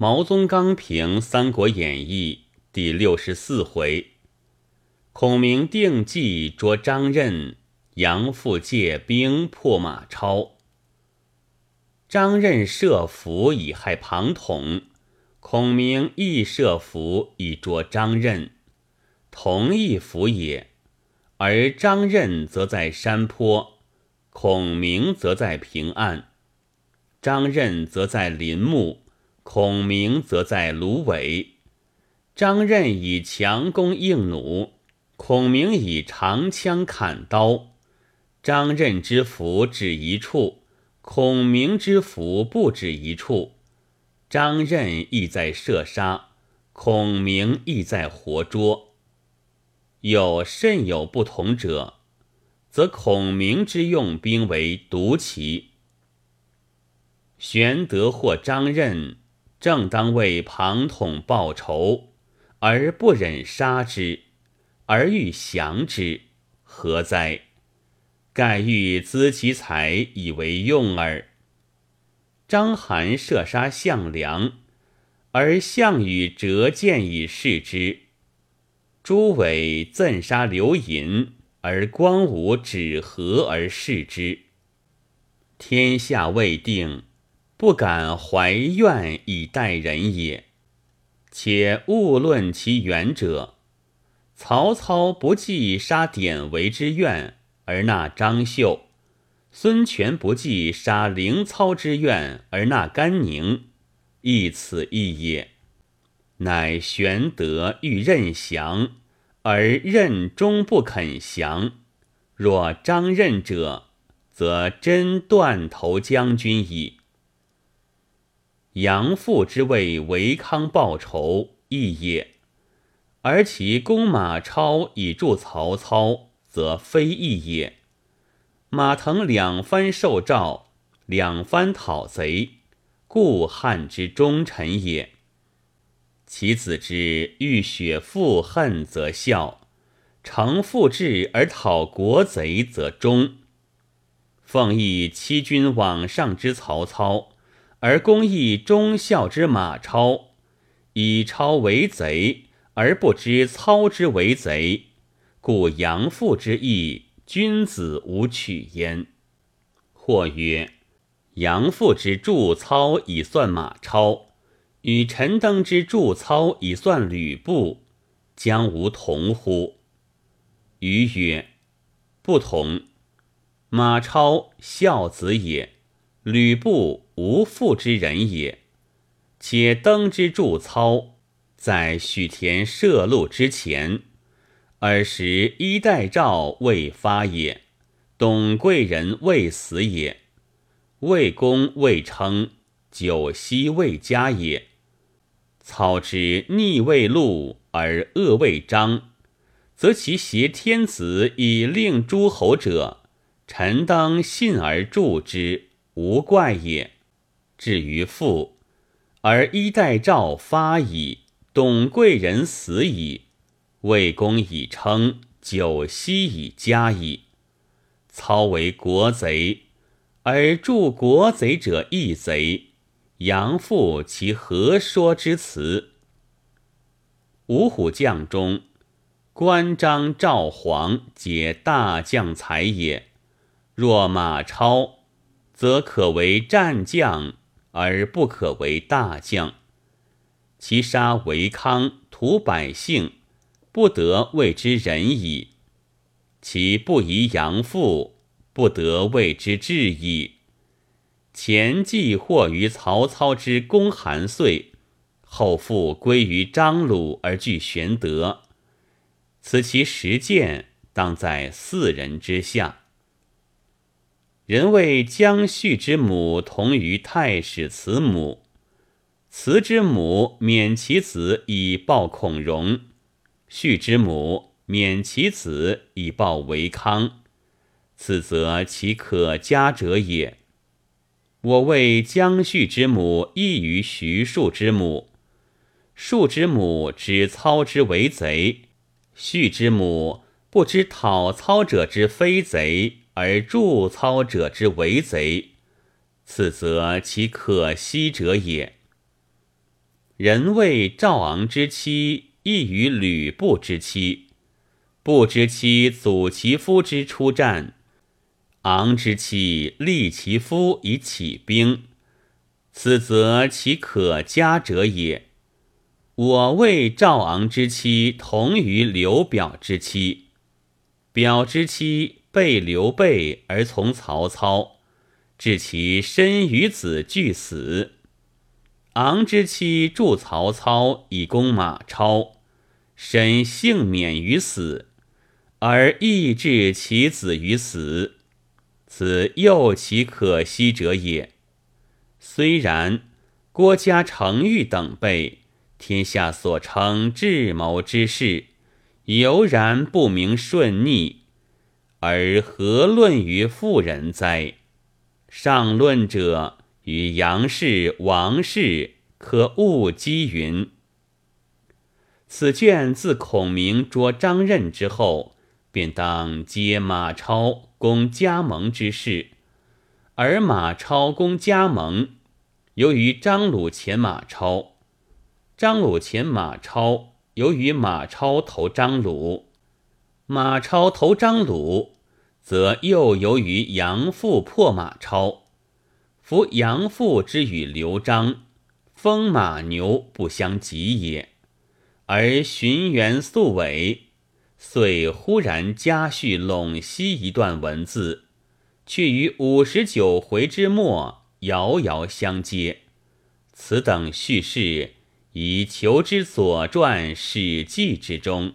毛宗刚评《三国演义》第六十四回：孔明定计捉张任，杨阜借兵破马超。张任设伏以害庞统，孔明亦设伏以捉张任，同一伏也。而张任则在山坡，孔明则在平安。张任则在林木。孔明则在芦苇，张任以强弓硬弩，孔明以长枪砍刀。张任之福止一处，孔明之福不止一处。张任意在射杀，孔明意在活捉。有甚有不同者，则孔明之用兵为独奇。玄德或张任。正当为庞统报仇，而不忍杀之，而欲降之，何哉？盖欲资其财以为用耳。章邯射杀项梁，而项羽折剑以示之；朱伟赠杀刘盈，而光武止合而示之。天下未定。不敢怀怨以待人也。且勿论其远者，曹操不计杀典韦之怨而纳张绣，孙权不计杀凌操之怨而纳甘宁，亦此意也。乃玄德欲任降，而任终不肯降。若张任者，则真断头将军矣。杨阜之为维康报仇亦也，而其攻马超以助曹操，则非义也。马腾两番受诏，两番讨贼，故汉之忠臣也。其子之欲雪父恨，则孝；承父志而讨国贼，则忠。奉义欺君罔上之曹操。而公义忠孝之马超，以超为贼，而不知操之为贼，故杨父之意，君子无取焉。或曰：杨父之助操以算马超，与陈登之助操以算吕布，将无同乎？余曰：不同。马超孝子也，吕布。无父之人也，且登之助操，在许田射鹿之前，尔时衣带诏未发也，董贵人未死也，魏公未称，九锡未加也。操之逆未禄而恶未彰，则其挟天子以令诸侯者，臣当信而助之，无怪也。至于父，而衣带诏发矣，董贵人死矣，魏公已称，九锡已加矣。操为国贼，而助国贼者亦贼，杨阜其何说之辞？五虎将中，关张赵黄皆大将才也，若马超，则可为战将。而不可为大将，其杀维康，屠百姓，不得谓之仁矣；其不疑杨阜，不得谓之智矣。前既获于曹操之攻韩遂，后复归于张鲁而惧玄德，此其实践，当在四人之下。人谓姜旭之母同于太史慈母，慈之母免其子以报孔融，旭之母免其子以报维康，此则其可嘉者也。我谓姜旭之母异于徐庶之母，庶之母知操之为贼，旭之母不知讨操者之非贼。而助操者之为贼，此则其可惜者也。人谓赵昂之妻异于吕布之妻。不知妻祖其夫之出战，昂之妻立其夫以起兵，此则其可嘉者也。我谓赵昂之妻同于刘表之妻，表之妻背刘备而从曹操，致其身与子俱死。昂之妻助曹操以攻马超，身幸免于死。而亦置其子于死，此又其可惜者也。虽然，郭嘉、程昱等辈，天下所称智谋之士，犹然不明顺逆，而何论于妇人哉？上论者与杨氏、王氏，可勿讥云。此卷自孔明捉张任之后。便当接马超攻加盟之事，而马超攻加盟，由于张鲁遣马超，张鲁遣马超，由于马超投张鲁，马超投张鲁，则又由于杨父破马超。夫杨父之与刘璋，风马牛不相及也，而寻原宿尾。遂忽然加叙陇西一段文字，却于五十九回之末遥遥相接。此等叙事，以求之《左传》《史记》之中。